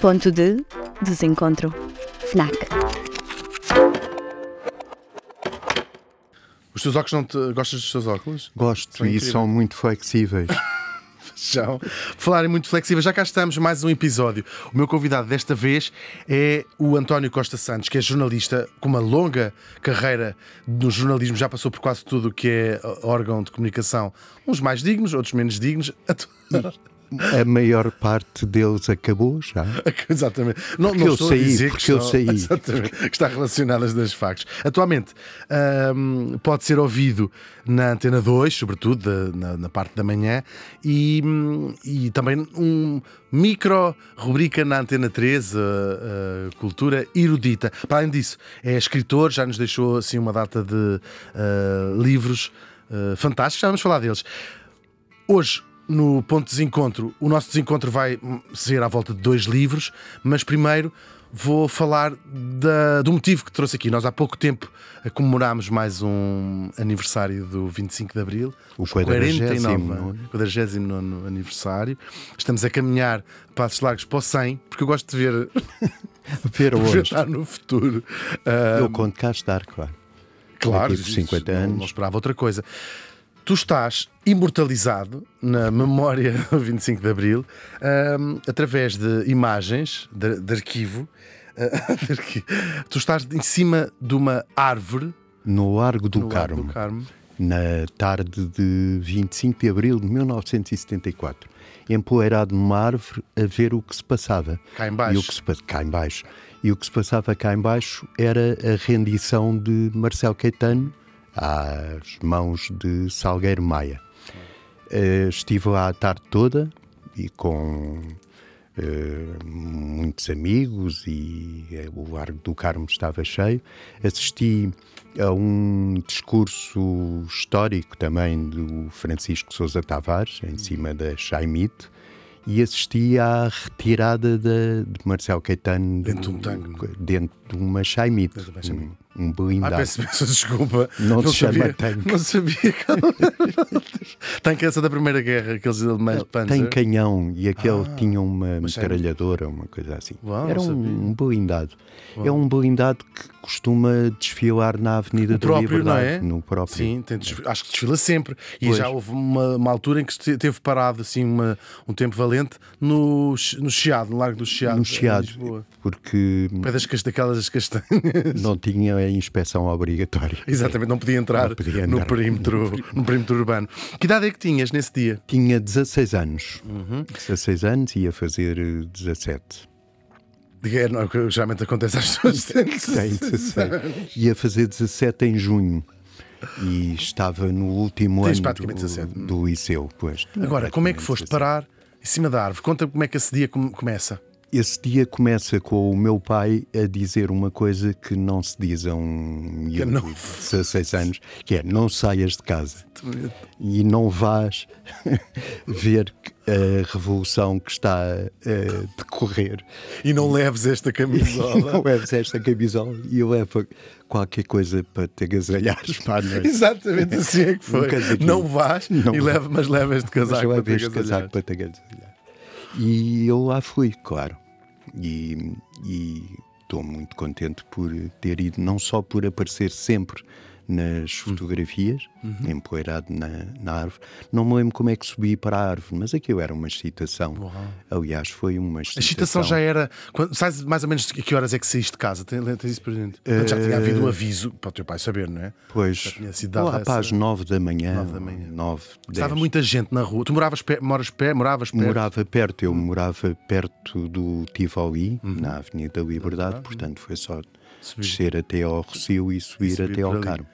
Ponto de desencontro. FNAC. Os teus óculos não te... Gostas dos teus óculos? Gosto São e incríveis. são muito flexíveis. Já. Falarem muito flexíveis, já cá estamos, mais um episódio. O meu convidado desta vez é o António Costa Santos, que é jornalista com uma longa carreira no jornalismo, já passou por quase tudo o que é órgão de comunicação, uns mais dignos, outros menos dignos. A maior parte deles acabou já. Exatamente. Não, Porque não eu saí, porque que, eu saí. Exatamente, que está relacionadas das factos. Atualmente ahm, pode ser ouvido na Antena 2, sobretudo da- na, na parte da manhã, e, e também um micro rubrica na Antena 3, a, a Cultura Erudita. Para além disso, é escritor, já nos deixou assim uma data de ah, livros ah, fantásticos, já vamos falar deles. Hoje, no ponto de desencontro, o nosso desencontro vai ser à volta de dois livros, mas primeiro vou falar da- do motivo que trouxe aqui. Nós há pouco tempo comemorámos mais um aniversário do 25 de Abril, O os 49º, 49 49 aniversário. Estamos a caminhar passos largos para o 100, porque eu gosto de ver Ver hoje. estar no futuro. Eu conto cá estar, claro. Claro, Daqui por isso 50 não- anos. Não, esperava outra coisa. Tu estás imortalizado na memória do 25 de Abril ahm, através de imagens de, de arquivo. ah, de arquivo. Tu estás em cima de uma árvore No Largo do no Largo Carmo, do Carmo. na tarde de 25 de abril de 1974, empoeirado numa árvore a ver o que se passava. Cá em baixo. E o que se, cá em baixo. E o que se passava cá em baixo era a rendição de Marcelo Caetano às mãos de Salgueiro Maia. Eh, estive lá a tarde toda e com eh, muitos amigos e eh, o Largo do Carmo estava cheio. Assisti a um discurso histórico também do Francisco Sousa Tavares, em cima da Chaimite, e assisti à retirada da- de Marcelo Caetano Dentro de um tanque, é? dentro de uma Chaimite, de. Um, um Ah, blindado. peço, peço desculpa. Não chama sabia, tanque. Não sabia. que- Tanque essa da Primeira Guerra, aqueles alemães Panzer. Tem canhão e aquele Ah, tinha uma metralhadora, uma coisa assim. Uau, Era não um, sabia. um blindado. É um blindado que costuma desfilar na Avenida O da próprio, não Liberdade. é? No próprio. Sim, tem desf- acho que desfila sempre. E Pois. já houve uma, uma altura em que teve parado assim uma, um tempo valente no, no Chiado, no Largo do Chiado. No Chiado, porque Pé das daquelas castanhas. não tinha a inspeção obrigatória. Exatamente, não podia entrar, Não podia no, andar. perímetro, no perímetro urbano. Que idade é que tinhas nesse dia? Tinha 16 anos. Uhum. 16 anos ia fazer eh, 17. É, não, é geralmente acontece às pessoas que têm Tem 16 16. Ia fazer 17 em junho. E estava no último Tens ano do, 17. do liceu. Pois. Agora, como é que foste parar em cima da árvore? Conta como é que esse dia come- começa. Esse dia começa com o meu pai a dizer uma coisa que não se diz a um miúdo não- de 16 anos, que é não saias de casa e não vás ver a revolução que está a decorrer. E não leves esta E camisola. não leves esta camisola e leva qualquer coisa para te agasalhares para a noite. Exatamente assim é que foi. Um não vais, Não e leva, mas levas de Mas casaco eu para te casaco para te agasalhar. E eu lá fui, claro. E estou muito contente por ter ido, não só por aparecer sempre nas fotografias, Uhum. empoeirado na, na árvore. Não me lembro como é que subi para a árvore, mas aquilo era uma excitação. Aliás, foi uma A excitação. excitação já era. Quando, sabes mais ou menos a que horas é que saíste de casa? Tens, tens isso presente? Portanto, Já tinha havido um aviso para o teu pai saber, não é? Pois, lá para as nove da manhã, Nove da manhã. nove, Estava dez. muita gente na rua. Tu moravas perto, moras moravas perto. Morava perto, eu morava perto do Tivoli, Uhum. na Avenida da Liberdade, portanto foi só descer até ao Rocio e subir, subir até ao ali.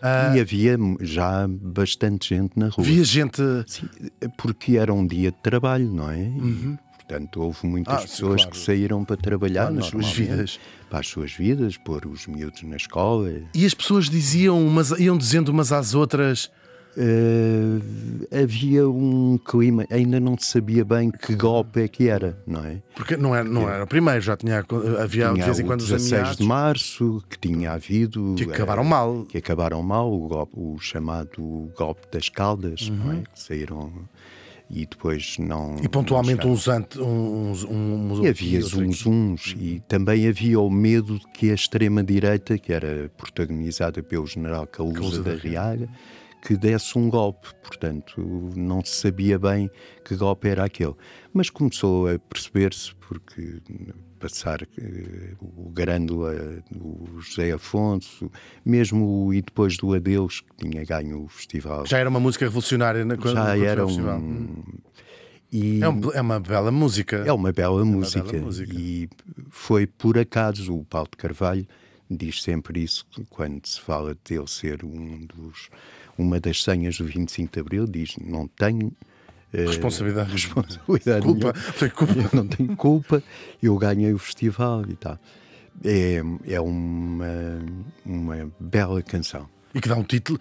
Carmo. E havia já bastante gente na rua. Via gente. Sim, porque era um dia de trabalho, não é? E, Portanto, houve muitas Ah, pessoas claro. que saíram para trabalhar Claro, nas suas vidas. Para as suas vidas, pôr os miúdos na escola. E as pessoas diziam, umas, iam dizendo umas às outras. Eh, havia um clima, ainda não se sabia bem que golpe é que era, não é? Porque não era, não era o primeiro, já tinha. Havia de Tinha vez em o quando os 16 ameaços de março, que tinha havido. que acabaram eh, mal. Que acabaram mal, o, golpe- o chamado golpe das Caldas, não Uhum. é? Que saíram. e depois não. E pontualmente não uns, ante, uns, uns, E havia uns uns e também havia o medo de que a extrema-direita, que era protagonizada pelo general Calusa Calusa da da Riaga, que desse um golpe. Portanto, não se sabia bem que golpe era aquele. Mas começou a perceber-se, porque passar eh, o Grândola, o José Afonso, mesmo E Depois do Adeus, que tinha ganho o festival. Já era uma música revolucionária na quando- Já era festival. um. E É, um- é uma bela música. é uma bela música. bela música. E foi por acaso o Paulo de Carvalho diz sempre isso quando se fala dele ser um dos uma das senhas do 25 de Abril, diz não tenho eh, Responsabilidade. responsabilidade Culpa. Foi culpa. Eu não tenho culpa, eu ganhei o festival e tal. É, é uma, uma bela canção. E que dá um título.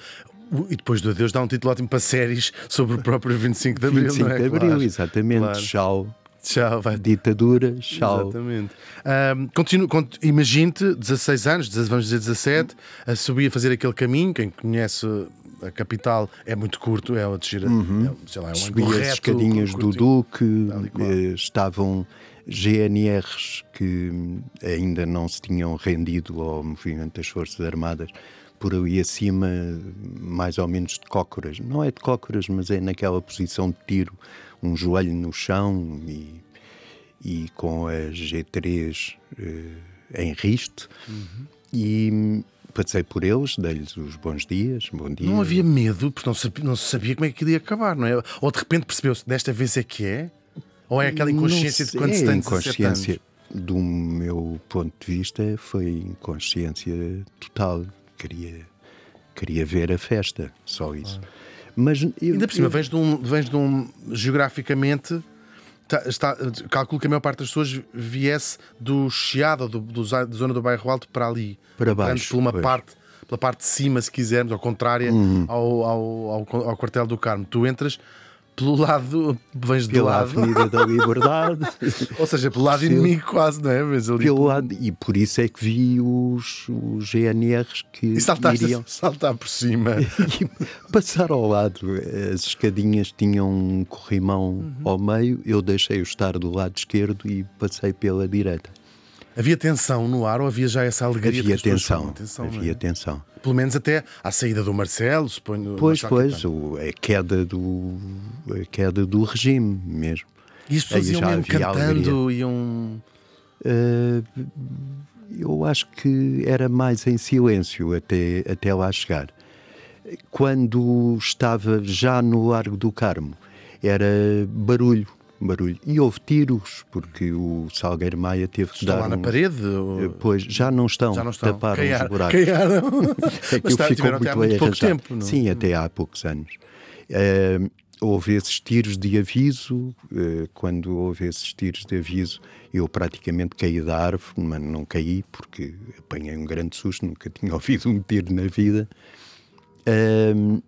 E depois do Adeus dá um título ótimo para séries sobre o próprio 25 de Abril. 25 não é? de Abril, Claro. exatamente. Claro. Tchau. Tchau, vai. Ditadura, tchau. Exatamente. Ahm, continuo, cont- Imagine-te, 16 anos, vamos dizer 17, a subir a fazer aquele caminho. Quem conhece a capital é muito curto, é a descer, é, sei lá, é um Subi ângulo as escadinhas do. Duque, eh, estavam GNRs que ainda não se tinham rendido ao movimento das Forças Armadas por ali acima, mais ou menos de cócoras. Não é de cócoras, mas é naquela posição de tiro, um joelho no chão e, e com a G3 eh, em riste. Uhum. E passei por eles, dei-lhes os bons dias, bom dia. Não havia medo, porque não se, não se sabia como é que ia acabar, não é? Ou de repente percebeu-se, desta vez é que é? Ou é aquela inconsciência Não de quando se tem a 17 inconsciência, do meu ponto de vista, foi inconsciência total. Queria, queria ver a festa, só isso. Mas eu, Ainda por cima, eu- vens de um, vens de um geograficamente. Tá- está, calculo que a maior parte das pessoas viesse do Chiado, ou do, do, da zona do bairro Alto, para ali. Para baixo, Por uma pois. parte, pela parte de cima, se quisermos, ao contrária ao, ao, ao, ao quartel do Carmo. Tu entras pelo lado, vens do pela lado, Avenida da Liberdade, ou seja, pelo lado Sim. inimigo quase, não é? Vens ali pelo lado, e por isso é que vi os, os GNRs que e saltaste iriam saltar por cima. e passar ao lado. As escadinhas tinham um corrimão Uhum. ao meio, eu deixei-o estar do lado esquerdo e passei pela direita. Havia tensão no ar ou havia já essa alegria? Havia tensão, atenção, não é? havia tensão. Pelo menos até à saída do Marcelo, suponho. Pois, pois, o- a, queda do, a queda do regime mesmo. E as pessoas Aí iam mesmo havia cantando, iam. Uh, eu acho que era mais em silêncio até, até lá chegar. Quando estava já no Largo do Carmo, era barulho, barulho. E houve tiros, porque o Salgueiro Maia teve que Estão dar lá na parede? ou- Pois, já não estão, Já não estão. taparam Caiaram- os buracos. caiaram. Aquilo Mas tá, ficou tiveram até há muito bem muito pouco arranjado. tempo, não? Sim, até há poucos anos. Eh, houve esses tiros de aviso. eh, quando houve esses tiros de aviso, eu praticamente caí da árvore, mas não caí porque apanhei um grande susto, nunca tinha ouvido um tiro na vida. Ahm,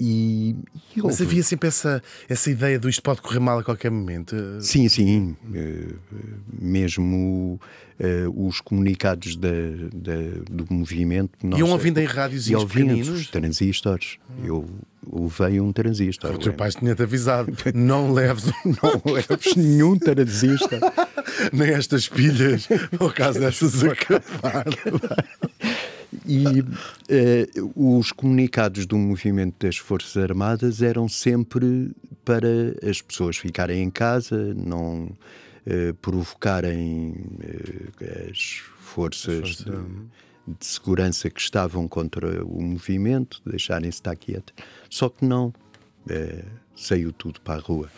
e, e Mas havia sempre essa, essa ideia do isto pode correr mal a qualquer momento. Sim, sim. eh, mesmo eh, os comunicados da, da- do movimento. Iam nós- ouvindo em e rádiozinhos ouvindo transistores. Eu levei um transistor. O teu pai tinha-te avisado: não leves Não leves nenhum transistor. nem estas pilhas, ao caso dessas acabar. E eh, os comunicados do movimento das Forças Armadas eram sempre para as pessoas ficarem em casa, não eh, provocarem eh, as forças de, de segurança que estavam contra o movimento, deixarem-se estar quietos. Só que não. saiu tudo para a rua.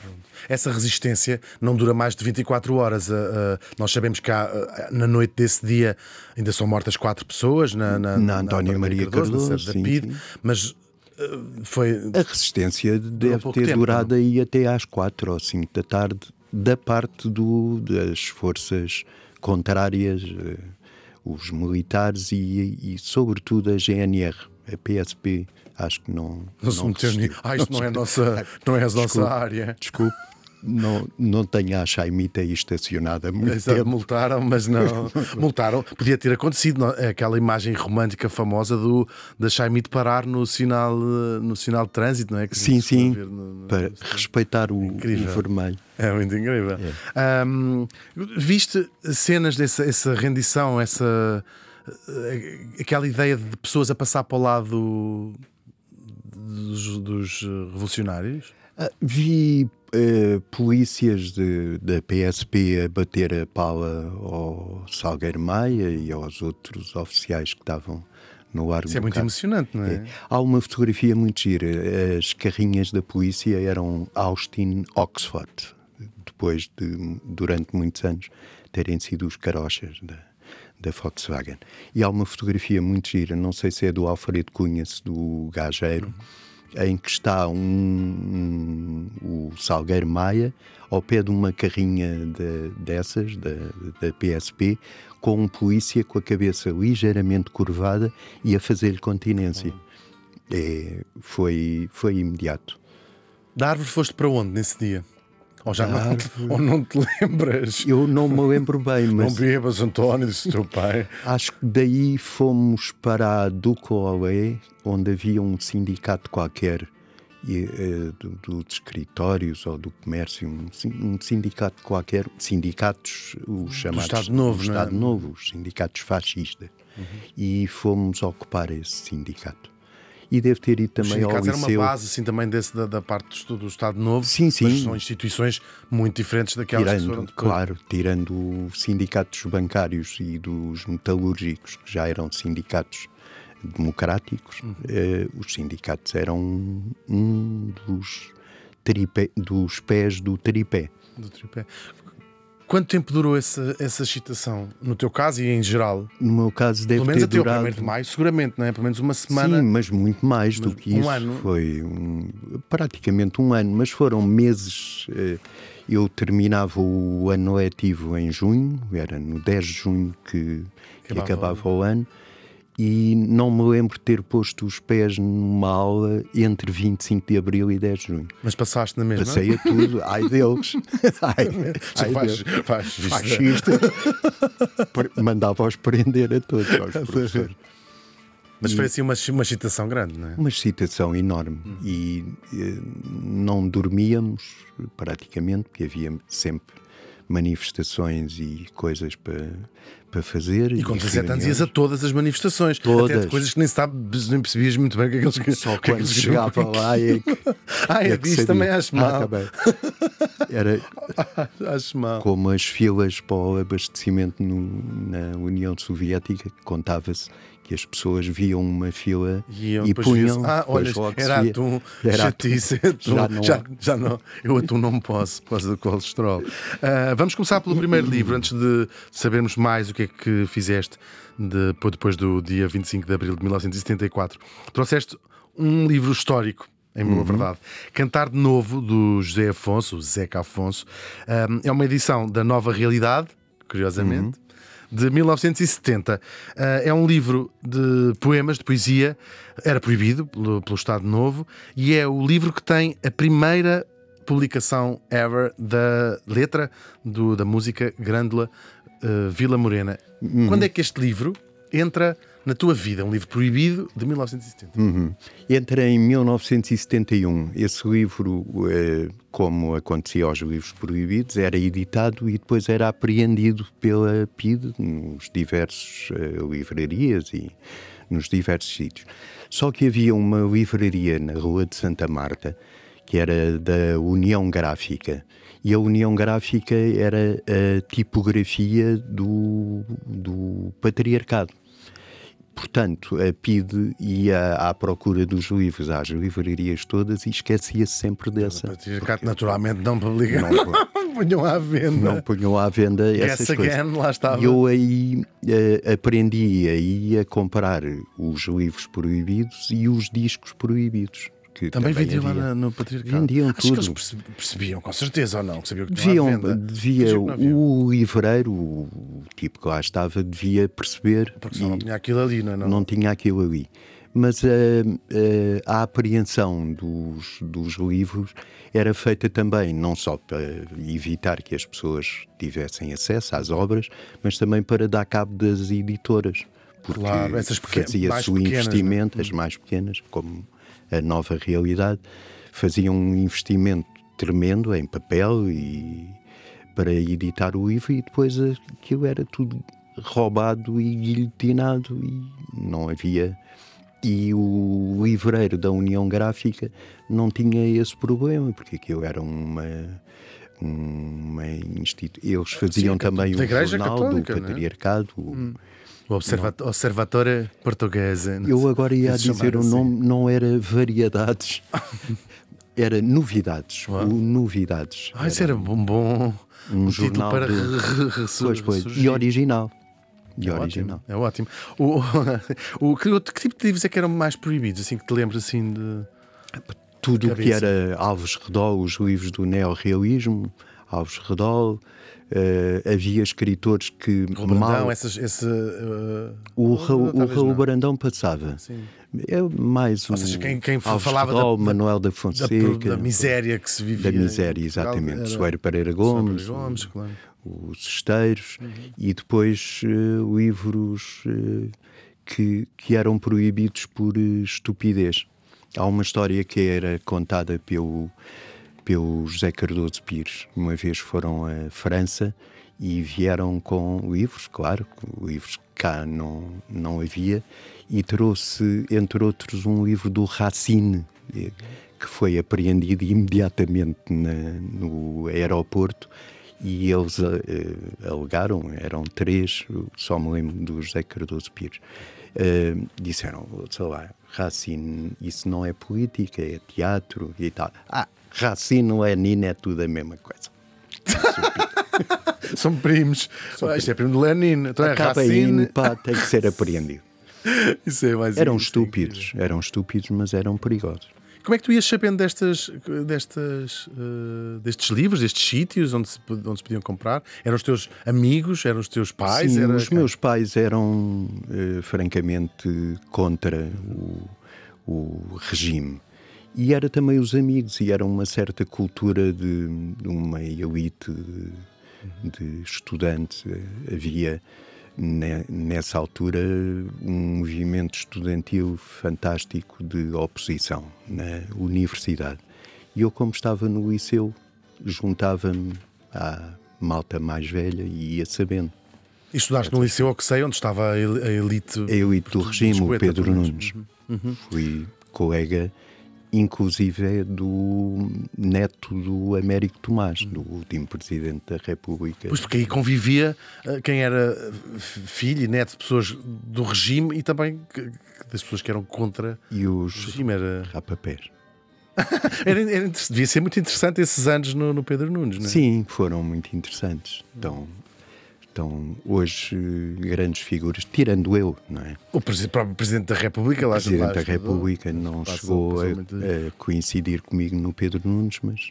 Essa resistência não dura mais de 24 horas. Ah, ah, nós sabemos que há, ah, na noite desse dia ainda são mortas quatro pessoas na, na, Na António Maria na Cardoso, sede da PIDE, sim. mas foi. A resistência deve ter tempo, durado aí até às quatro ou cinco da tarde, da parte do, das forças contrárias, eh, os militares e, e, sobretudo, a GNR, a PSP. Acho que não. Não se meteu resistiu. ni- Ah, isto não é, a nossa, não é a nossa Desculpe. área. Desculpe. não, não tenho a Chaimita aí estacionada muito Exato, tempo. multaram, mas não. multaram. Podia ter acontecido não? é? aquela imagem romântica famosa do, da Chaimite parar no sinal, no sinal de trânsito, não é? Que Sim, sim, no- no- para respeitar o, o vermelho. É muito incrível. Ahm, viste cenas dessa essa rendição, essa eh, aquela ideia de pessoas a passar para o lado dos, dos, eh, revolucionários? Ah, vi eh, polícias de- da PSP a bater a pala ao Salgueiro Maia e aos outros oficiais que estavam no Largo Isso é muito Cabo. emocionante, não é? É. Há uma fotografia muito gira. As carrinhas da polícia eram Austin Oxford, depois de, durante muitos anos, terem sido os carochas da, da Volkswagen. E há uma fotografia muito gira, não sei se é do Alfredo Cunha, se do Gageiro, em que está um, um- o Salgueiro Maia ao pé de uma carrinha de- dessas, da, PSP, com um polícia com a cabeça ligeiramente curvada e a fazer-lhe continência. É, foi, foi imediato. Da árvore foste para onde nesse dia? Ou já não, árvore. ou não te lembras? Eu não me lembro bem, Não mas bebas, António, disse o teu pai. acho que daí fomos para a Ducolé, onde havia um sindicato qualquer e, eh, do- dos escritórios ou do comércio, um, sin- um sindicato qualquer, sindicatos, os chamados Estado Novo, do não é? Estado Novo, os sindicatos fascistas. E fomos ocupar esse sindicato. E devo ter ido também ao sindicatos era uma liceu. base assim, também desse, da, da parte do, do Estado Novo. Sim, sim. São instituições muito diferentes daquelas que Tirando, foram depois. claro, tirando os sindicatos bancários e dos metalúrgicos, que já eram sindicatos democráticos, Uhum. eh, os sindicatos eram um dos, tripé, dos pés do tripé. do tripé. Quanto tempo durou essa, essa excitação? No teu caso e em geral? No meu caso, deve Pelo menos ter até o durado. 1 de maio, seguramente, não é? Pelo menos uma semana. Sim, mas muito mais do Mas que um isso. ano? Foi um- praticamente um ano, mas foram meses. eh, Eu terminava o ano letivo em junho, era no 10 de junho que, que acabava o ano, e não me lembro de ter posto os pés numa aula entre 25 de abril e 10 de junho. Mas passaste na mesma? Passei a tudo, ai deles. ai, ai faz, deles. faz Mandava-os prender a todos, aos professores. Mas foi assim uma, uma excitação grande, não é? Uma excitação enorme e eh, não dormíamos praticamente, porque havia sempre manifestações e coisas para, para fazer. E com 17 anos ias a todas as manifestações. Todas. Até de coisas que nem, sabe, nem percebias muito bem o que é que eles Só que é que quando chegava lá é que. Ah, é é disso também acho mal. Ah, tá. Era Acho mal. como as filas para o abastecimento no- na União Soviética, que contava-se que as pessoas viam uma fila e depois punham. Ah, olha, era atum, Era chatice, atum. Já não já, já não. Eu atum não posso, por causa do colesterol. Ah, vamos começar pelo primeiro livro, antes de sabermos mais o que é que fizeste depois, depois do dia 25 de abril de 1974. Trouxeste um livro histórico. Em boa Uhum. verdade. Cantar de Novo, do José Afonso, o Zeca Afonso, ah, é uma edição da Nova Realidade, curiosamente, Uhum. De 1970. Ah, é um livro de poemas, de poesia, era proibido pelo, pelo Estado Novo, e é o livro que tem a primeira publicação ever da letra do- da música Grândola ah, Vila Morena. Uhum. Quando é que este livro entra na tua vida? Um livro proibido de 1970. Uhum. Entra em 1971. Esse livro, eh, como acontecia aos livros proibidos, era editado e depois era apreendido pela PIDE nos diversos eh, livrarias e nos diversos sítios. Só que havia uma livraria na Rua de Santa Marta que era da União Gráfica. E a União Gráfica era a tipografia do, do patriarcado. Portanto, a PIDE ia à procura dos livros às livrarias todas e esquecia-se sempre dessa. Patriarcato, naturalmente, não publica. Não, Punham à venda. não punham à venda essas Guess coisas. again, lá estava. E eu aí eh, aprendi aí a comprar os livros proibidos e os discos proibidos. Que Também vendiam lá havia. no Patriarcado. Vendiam Acho que eles tudo. perce- percebiam, com certeza, ou não? Que sabiam que Deviam, venda. devia, o livreiro, o tipo que lá estava, devia perceber Porque senão não tinha aquilo ali, não é? Não. não tinha aquilo ali. mas a, a, a apreensão dos, dos livros era feita também não só para evitar que as pessoas tivessem acesso às obras, mas também para dar cabo das editoras. Porque Claro, essas peque- mais fazia-se o pequenas, investimento, não é? as mais pequenas, como a nova realidade, faziam um investimento tremendo em papel e para editar o livro e depois aquilo era tudo roubado e guilhotinado e não havia e o livreiro da União Gráfica não tinha esse problema porque aquilo era uma uma institu... eles faziam Sim, também o Igreja jornal Católica, do não é? O- O Observa Observatório Portuguesa. eu agora ia dizer o assim. nome não era variedades era novidades Uau. o novidades Ah, isso era um bom um título jornal para de- re- re- ressu- Pois, pois. ressurgir. E original. E É original. ótimo, é ótimo. O, o, que, outro- que tipo de livros é que eram mais proibidos? Assim que te lembras assim de. Tudo o que era Alves Redol, os livros do neorrealismo, Alves Redol, eh, havia escritores que O Brandão, mal. essas, esse. uh, O, Raul, o Raul não. Brandão passava. Sim. É mais o seja, quem- quem falava da- Redol, da- Manuel da Da, Fonseca. da miséria que se vivia. da miséria, exatamente. era- Soeiro Pereira Soeiro Gomes, Pereira Gomes, claro. o- os Esteiros, e depois eh, livros que, que eram proibidos por estupidez. Há uma história que era contada pelo, pelo José Cardoso Pires. Uma vez foram à França e vieram com livros, claro, livros que cá não, não havia, e trouxe, entre outros, um livro do Racine, eh, que foi apreendido imediatamente na- no aeroporto e eles eh, alegaram, eram três, só me lembro do José Cardoso Pires, eh, disseram, sei lá, Racine, isso não é política, é teatro e tal. Ah, Racine, Lenin é tudo a mesma coisa. São primos. Isto é primo de Lenin. Então é Racine. pá, tem que ser apreendido. Isso é mais Eram é estúpidos, eram estúpidos, mas eram perigosos. Como é que tu ias sabendo destas, destas, eh, destes livros, destes sítios onde se, onde se podiam comprar? Eram os teus amigos? Eram os teus pais? Sim, Era- os meus pais eram eh, francamente contra o, o regime. E era também os amigos, e era uma certa cultura de, de uma elite de, de estudantes. Havia ne- nessa altura um movimento estudantil fantástico de oposição na universidade. E eu, como estava no liceu, juntava-me à malta mais velha e ia sabendo. E estudaste no liceu ao que sei, onde estava a el- a elite. A elite do regime, o Pedro pelo menos. Nunes. Fui colega, inclusive, do neto do Américo Tomás, do último presidente da República. Pois porque aí convivia eh, quem era eh, filho e neto de pessoas do regime e também das pessoas que eram contra E o os regime. Era, rapapés. era, era devia ser muito interessante esses anos no, no Pedro Nunes, não é? Sim, foram muito interessantes. Então, então hoje, eh, grandes figuras, tirando eu, não é? O próprio Presidente da República lá O Presidente lá da. República não Passou- chegou passou a, a coincidir comigo no Pedro Nunes, mas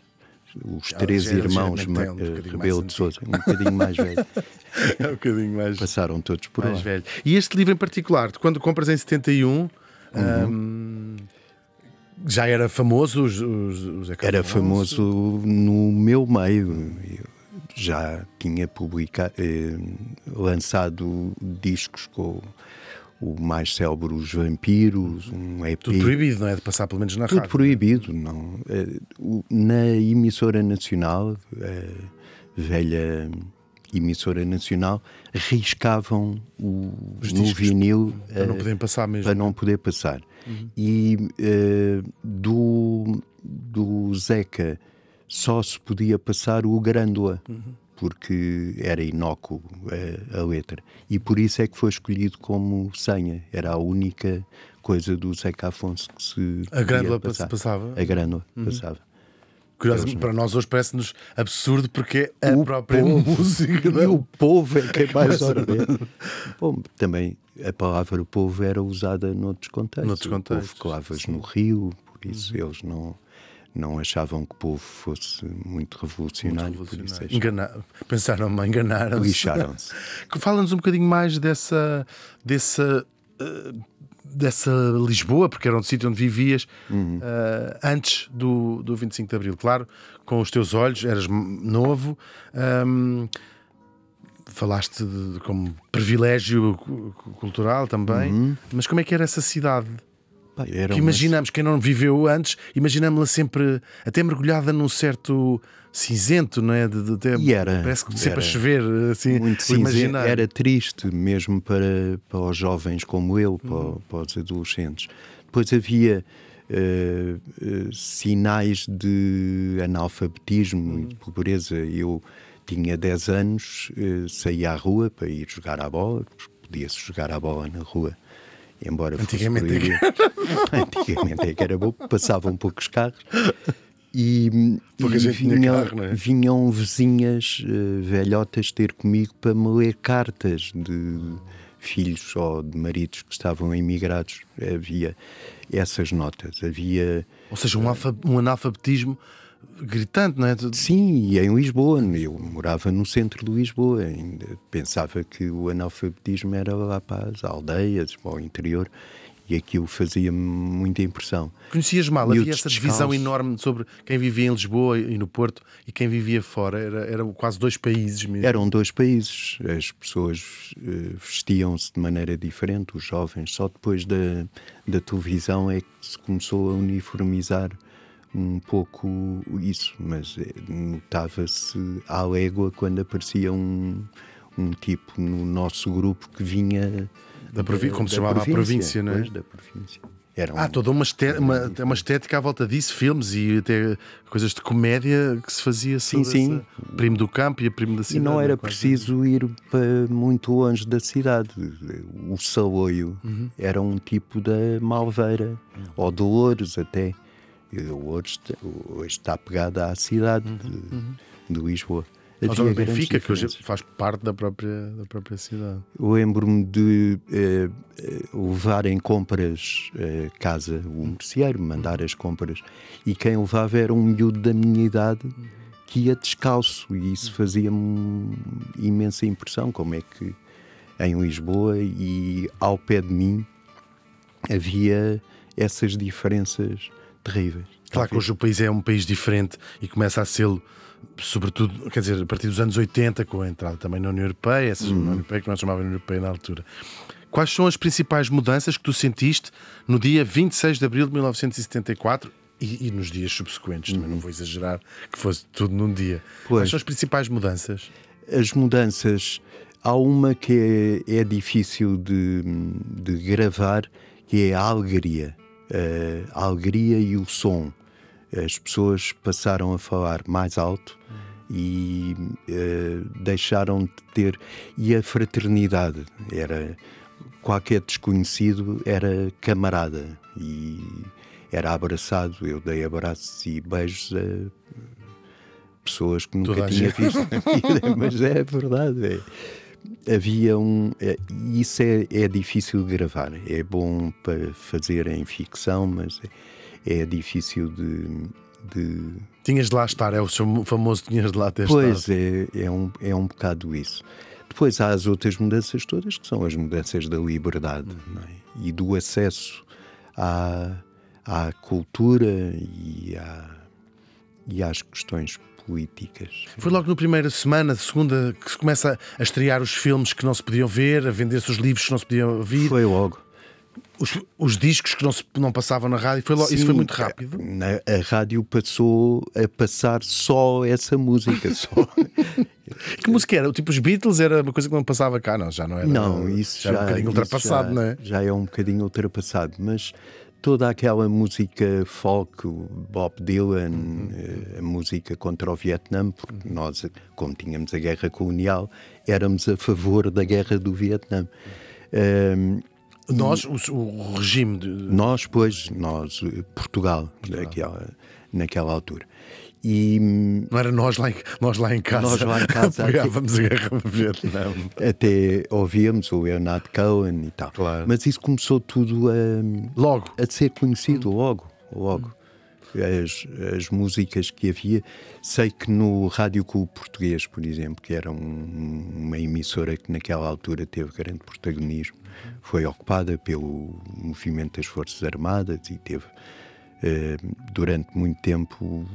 os Ah, três já- já irmãos é Ma- um bocadinho eh, Rebelo de. Sousa, um bocadinho mais velho, É um bocadinho mais, passaram todos por mais lá. velho. E este livro em particular, quando compras em 71, Uhum. hum, já era famoso? Os, os, os Era famoso no meu meio. Eu já tinha publicado, eh, lançado discos com o mais célebre Os Vampiros, um EP. Tudo proibido, não é? De passar pelo menos na Tudo rádio. proibido, não. Eh, Na emissora nacional, a velha emissora nacional, riscavam o, Os no discos, vinil Para não eh, poderem passar mesmo. para não poder passar. E eh, do, do Zeca só se podia passar o Grândola, porque era inócuo eh, a, letra. E por isso é que foi escolhido como senha. Era a única coisa do Zeca Afonso que se A Grândola passar. passava? A Grândola passava. Curiosamente, para nós hoje parece-nos absurdo porque é a O própria povo. música. E o povo é que é mais ordenado. Bom, também a palavra povo era usada noutros contextos. Noutros O contextos, povo que lavas no rio, por isso eles não, não achavam que o povo fosse muito revolucionário, isso achavam- Enganar, pensaram-me, enganaram-se. lixaram-se. Que Fala-nos um bocadinho mais dessa, dessa, eh, dessa Lisboa, porque era um sítio onde vivias Uhum. uh, antes do, do 25 de Abril. Claro, com os teus olhos, eras novo. um, falaste de, como privilégio cu- cu- cultural também, Uhum. mas como é que era essa cidade? Pá, Que imaginamos, quem não viveu antes, imaginamos-la sempre até mergulhada num certo cinzento, não é? De, de- até- E era, Parece que sempre era. a chover, assim, muito cinzento. Era triste mesmo para, para os jovens como eu, para, Uhum. para os adolescentes. Depois havia eh, eh, sinais de analfabetismo e de pobreza. Eu tinha 10 anos, eh, saía à rua para ir jogar à bola, podia-se jogar à bola na rua. Embora fosse Antigamente é que proibido. Antigamente é que era bom, passavam poucos carros. E, Pouca e vinham, carro, é? vinham vizinhas eh, velhotas ter comigo para me ler cartas de filhos ou de maridos que estavam emigrados. Havia essas notas. Havia. Ou seja, um, alfa- um analfabetismo gritante, não é? Sim, e em Lisboa. Eu morava no centro de Lisboa. Ainda pensava que o analfabetismo era lá para as aldeias, para o interior. E aquilo fazia-me muita impressão. Conhecias mal, Miúdos havia essa divisão enorme sobre quem vivia em Lisboa e no Porto e quem vivia fora. Era, era quase dois países mesmo. Eram dois países. As pessoas eh, vestiam-se de maneira diferente, os jovens. Só depois da, da televisão é que se começou a uniformizar um pouco isso. Mas eh, notava-se à légua quando aparecia um, um tipo no nosso grupo que vinha. Da provi- como se chamava a província, não é? pois, da província. Era Há um- toda uma, este- uma, uma estética à volta disso, filmes e até coisas de comédia que se fazia sim. essa- Primo do Campo e a Primo da E Cidade. não era quase. preciso ir para muito longe da cidade. O Saloio Uhum. era um tipo da Malveira, ou de Louros até. E te- hoje está pegada à cidade de, de Lisboa. Mas Havia o Benfica, que hoje faz parte da própria, da própria cidade. Eu lembro-me de eh, eh, levar em compras eh, casa o merceeiro, mandar as compras, e quem levava era um miúdo da minha idade que ia descalço, e isso fazia-me imensa impressão. Como é que em Lisboa e ao pé de mim havia essas diferenças terríveis. Claro que hoje o país é um país diferente e começa a ser, sobretudo, quer dizer, a partir dos anos 80, com a entrada também na União Europeia, essa Uhum. União Europeia que nós chamávamos União Europeia na altura. Quais são as principais mudanças que tu sentiste no dia 26 de abril de 1974 e, e nos dias subsequentes? Também não vou exagerar que fosse tudo num dia. Quais Uhum. Pois. são as principais mudanças? As mudanças, há uma que é, é difícil de, de gravar, que é a alegria. Eh, a alegria e o som. As pessoas passaram a falar mais alto e eh, deixaram de ter. E a fraternidade era. Qualquer desconhecido era camarada e era abraçado. Eu dei abraços e beijos a pessoas que nunca Toda tinha visto na vida, mas é verdade. é. Havia um. é- isso é, é difícil de gravar. É bom para fazer em ficção, mas é, é difícil de. de- Tinhas de lá estar, é o seu famoso tinhas de lá ter Pois estado. é, é, um, é um bocado isso. Depois há as outras mudanças todas, que são as mudanças da liberdade não é? e do acesso à, à cultura e, à, e às questões políticas. Foi logo na primeira semana, segunda, que se começa a estrear os filmes que não se podiam ver, a vender-se os livros que não se podiam ouvir, Foi logo. os, os discos que não, se, não passavam na rádio. Foi logo, isso Sim, foi muito rápido. Na, a rádio passou a passar só essa música. Só. Que música era? Tipo, os Beatles era uma coisa que não passava cá, não, já não era. Não, isso já, era um bocadinho isso ultrapassado, já, não é? Já é um bocadinho ultrapassado, mas toda aquela música folk, Bob Dylan, Uhum. eh, a música contra o Vietnã, porque nós, como tínhamos a guerra colonial, éramos a favor da guerra do Vietnã. Ahm, Nós, o, o regime de. nós, pois, nós, eh, Portugal, Naquela, naquela altura. E hum, Não era nós lá em, nós lá em casa. Nós lá em casa. Apoiávamos a guerra do Vietnã. até ouvíamos o Leonard Cohen e tal. Claro. Mas isso começou tudo a, Logo. a ser conhecido logo, logo. as, as músicas que havia. Sei que no Rádio Clube Português, por exemplo, que era um, uma emissora que naquela altura teve grande protagonismo, foi ocupada pelo movimento das Forças Armadas e teve durante muito tempo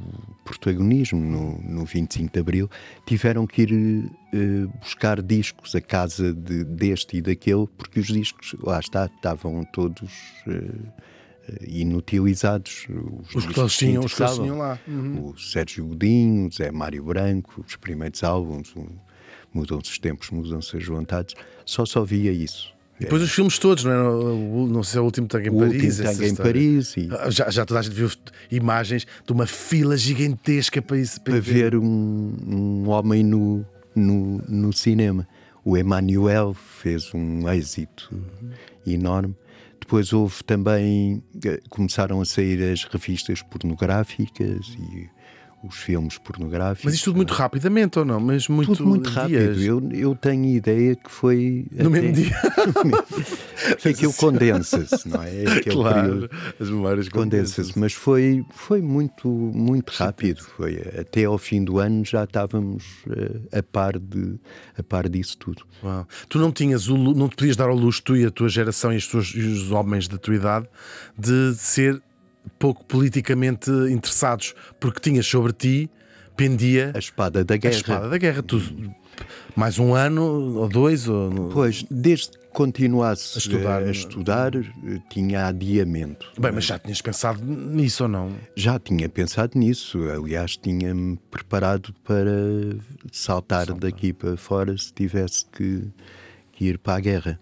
protagonismo no, no 25 de Abril, tiveram que ir eh, buscar discos à casa de, deste e daquele, porque os discos, lá está, estavam todos eh, inutilizados. Os, os que eles tinham, os que eles tinham lá. Uhum. O Sérgio Godinho, o Zé Mário Branco, os primeiros álbuns, mudam-se os tempos, mudam-se as vontades, só só via isso. Depois os filmes todos, não é? Não sei se é o último Tango em o Paris. O Tango em Paris. E... Ah, já, já toda a gente viu imagens de uma fila gigantesca para isso. Para, para ver um, um homem no, no, no cinema. O Emmanuel fez um êxito uhum. enorme. Depois houve também, eh, começaram a sair as revistas pornográficas e os filmes pornográficos. Mas isto tudo muito rapidamente ou não? Mas muito tudo muito rápido. Eu, eu tenho ideia que foi. No até... mesmo dia. que aquilo condensa-se, não é? Aquele claro, período as memórias condensa-se. Mas foi, foi muito, muito rápido. Foi até ao fim do ano já estávamos uh, a, par de, a par disso tudo. Uau. Tu não tinhas o, não te podias dar ao luxo, tu e a tua geração e, as tuas, e os homens da tua idade, de ser pouco politicamente interessados, porque tinhas sobre ti pendia a espada da guerra. A espada da guerra. Tu, mais um ano ou dois? Ou... Pois, desde que continuasse a estudar, a estudar tinha adiamento. Bem, mas já tinhas pensado nisso ou não? Já tinha pensado nisso. Aliás, tinha-me preparado para saltar, saltar, daqui para fora se tivesse que, que ir para a guerra.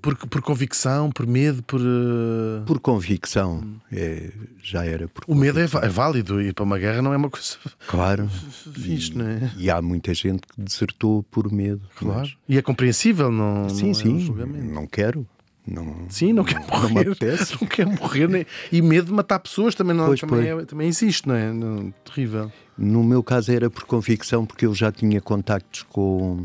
Por, por convicção, por medo, por. Uh... Por convicção. É, já era. O medo é, é, válido e para uma guerra não é uma coisa. Claro. Fixe, não é? E há muita gente que desertou por medo. Claro. Mas... E é compreensível, não. Sim, não sim. É um não quero. Não, Sim, não, não quer morrer. Não, não quer morrer. Nem... E medo de matar pessoas também, não, pois, também, é, também existe, não é? Não, terrível. No meu caso era por convicção, porque eu já tinha contactos com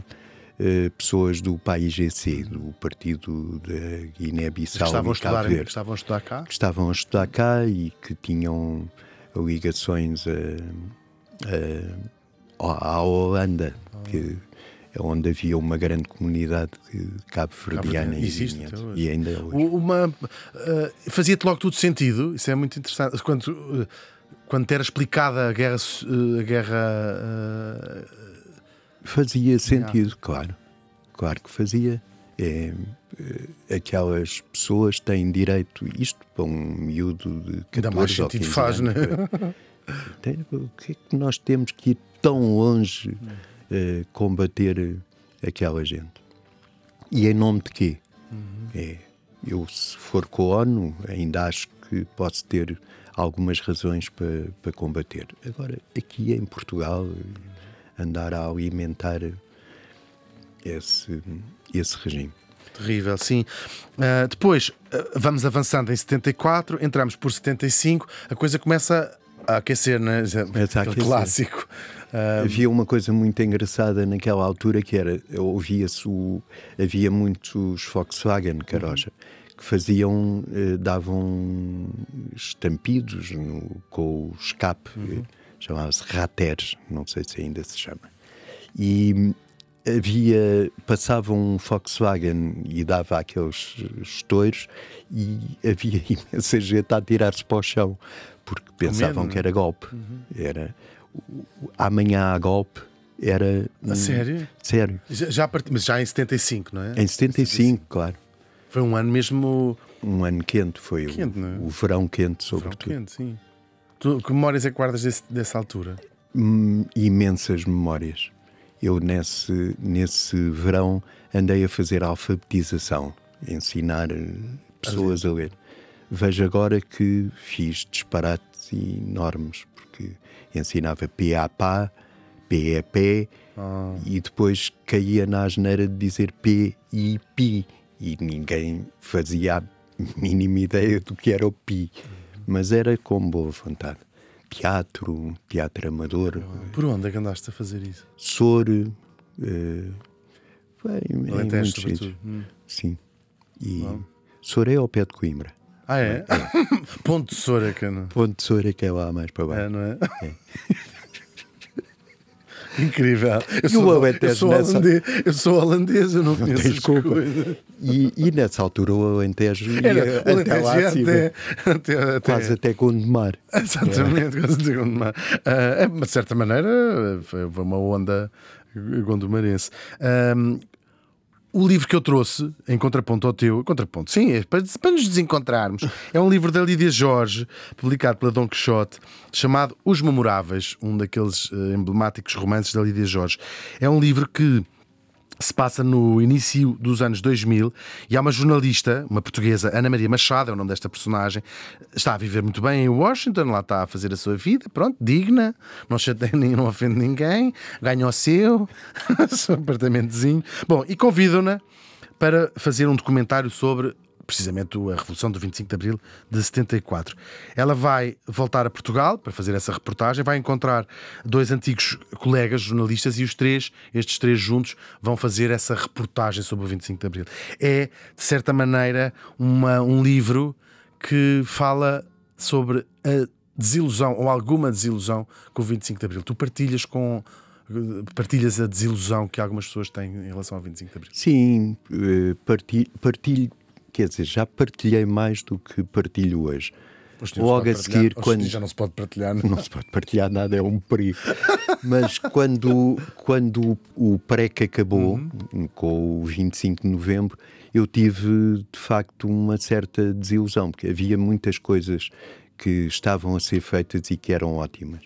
pessoas do PAIGC, do Partido da Guiné-Bissau e Cabo Verde. estavam a estudar cá? Que estavam a estudar cá e que tinham ligações a, a, à Holanda, ah. que é onde havia uma grande comunidade cabo-verdiana Cabo Existe, e, e ainda hoje. Uma, uh, Fazia-te logo tudo sentido, isso é muito interessante. Quando, uh, quando era explicada a guerra, a guerra Fazia sentido, claro. Claro que fazia. É, é, aquelas pessoas têm direito, isto para um miúdo de 14 mais sentido faz, né? Tem, o que é que nós temos que ir tão longe uh, combater aquela gente? E em nome de quê? Uhum. É, eu, se for com a ONU, ainda acho que posso ter algumas razões para, para combater. Agora, aqui em Portugal, andar a alimentar esse, esse regime. Terrível, sim. Uh, depois, uh, vamos avançando em 74, entramos por 75, a coisa começa a aquecer, né? É aquecer. clássico. Uh, havia uma coisa muito engraçada naquela altura que era, ouvia-se o, havia muitos Volkswagen Caroja que faziam, davam estampidos no, com o escape. Uhum chamava-se Rateres, não sei se ainda se chama. E havia, passava um Volkswagen e dava aqueles estouros e havia imensa gente a tirar-se para o chão porque pensavam que era golpe. Uhum. Era amanhã há golpe. Era. Um, sério? Sério. Já, já part... Mas já em 75, não é? Em 75, 75, claro. Foi um ano mesmo. Um ano quente, foi quente, o, é? o verão quente, sobretudo. Verão quente, sim. Tu, que memórias é que guardas desse, dessa altura? Hum, imensas memórias. Eu, nesse, nesse verão, andei a fazer alfabetização, ensinar eh, pessoas a ler. Vejo agora que fiz disparates enormes, porque ensinava PA-PA, PEP, ah. e depois caía na asneira de dizer P e PI, e ninguém fazia a mínima ideia do que era o PI mas era com boa vontade. Teatro, teatro amador. Por onde é que andaste a fazer isso? Sor, uh, bem, em muitos sítios. Hum. Sim. E Sor é ao pé de Coimbra. Ah, é? Ponte de Sóraca, não? Ponte de Sóraca é lá mais para baixo. É, não é? Incrível. Eu sou, eu, Alentejo sou nessa- holandês, eu sou holandês, eu não conheço tens as culpa. coisas. E, e nessa altura o Alentejo ia Era, até Alentejo lá ia acima, até, até, até, quase até Gondomar. Exatamente, quase até Gondomar. É, mas de certa maneira foi uma onda gondomarense. Ahm, o livro que eu trouxe, em contraponto ao teu, contraponto, sim, é para, para nos desencontrarmos, é um livro da Lídia Jorge, publicado pela Dom Quixote, chamado Os Memoráveis, um daqueles eh, emblemáticos romances da Lídia Jorge. É um livro que se passa no início dos anos 2000 e há uma jornalista, uma portuguesa, Ana Maria Machado, é o nome desta personagem, está a viver muito bem em Washington, lá está a fazer a sua vida, pronto, digna, não chateia nem não ofende ninguém, ganha o seu, o seu apartamentozinho. Bom, e convidam-na para fazer um documentário sobre precisamente a Revolução do 25 de Abril de 74. Ela vai voltar a Portugal para fazer essa reportagem, vai encontrar dois antigos colegas jornalistas e os três, estes três juntos, vão fazer essa reportagem sobre o 25 de Abril. É, de certa maneira, uma, um livro que fala sobre a desilusão ou alguma desilusão com o 25 de Abril. Tu partilhas com partilhas a desilusão que algumas pessoas têm em relação ao 25 de Abril. Sim, eh, partilho, partilho, quer dizer, já partilhei mais do que partilho hoje. Logo a seguir, quando. já não se pode partilhar. não? Não se pode partilhar nada, é um perigo. Mas quando, quando o PREC acabou, com o 25 de novembro, eu tive de facto uma certa desilusão, porque havia muitas coisas que estavam a ser feitas e que eram ótimas.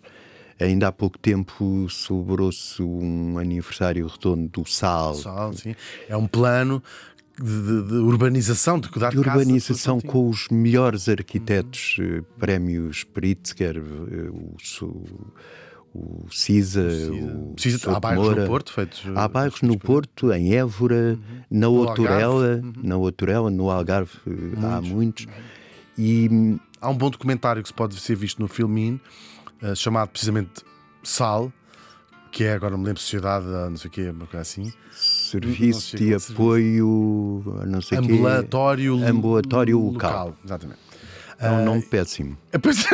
Ainda há pouco tempo celebrou-se um aniversário redondo do SAL, Sal, sim. É um plano de, de- urbanização, de cuidar de de urbanização com os melhores arquitetos, eh, prémios Pritzker, eh, o, o CISA, o, Precisa, Souto há bairros Moura. no Porto feitos. Há bairros no Porto, em Évora, na No Outurela, Algarve. na Outurela, no Algarve eh, há muitos. E Há um bom documentário que se pode ser visto no Filmin, eh, chamado precisamente Sal, que é agora me lembro Sociedade, não sei o quê, uma coisa assim. Serviço de serviço. apoio, não sei quê. Ambulatório, Ambulatório local. Exatamente. É um nome péssimo. É, pois-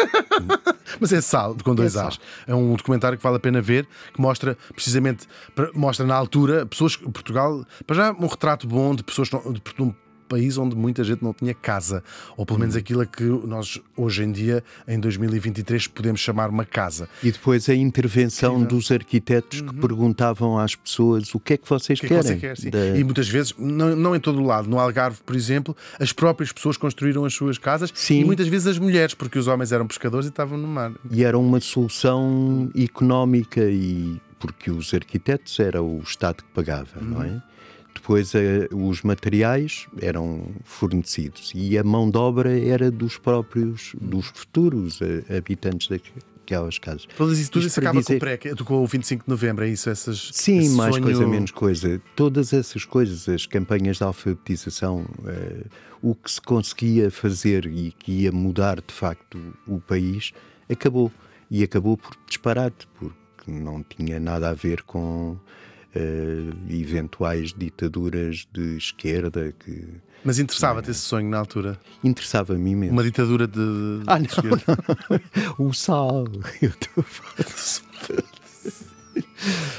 Mas é Sal, com dois É. As. É um documentário que vale a pena ver, que mostra precisamente, mostra na altura, pessoas, Portugal, para já um retrato bom de pessoas de um país onde muita gente não tinha casa, ou pelo Hum. menos aquilo a que nós hoje em dia, em 2023, podemos chamar uma casa. E depois a intervenção dos arquitetos que perguntavam às pessoas o que é que vocês que é que querem. você quer? Da- E muitas vezes, não, não em todo o lado, no Algarve, por exemplo, as próprias pessoas construíram as suas casas Sim. e muitas vezes as mulheres, porque os homens eram pescadores e estavam no mar. E era uma solução económica e porque os arquitetos era o Estado que pagava, não é? Depois eh, os materiais eram fornecidos e a mão de obra era dos próprios, dos futuros eh, habitantes daquelas casas. Todas isso, tudo isso acaba dizer- com, o pré, com o 25 de novembro, é isso? Essas, Sim, mais sonho- coisa, menos coisa. Todas essas coisas, as campanhas de alfabetização, eh, o que se conseguia fazer e que ia mudar de facto o país, acabou. E acabou por disparate, porque não tinha nada a ver com eh, eventuais ditaduras de esquerda que Mas interessava-te esse sonho na altura? interessava-me imenso. Uma ditadura de. Ah, de não, esquerda? O sal. Eu estou a falar.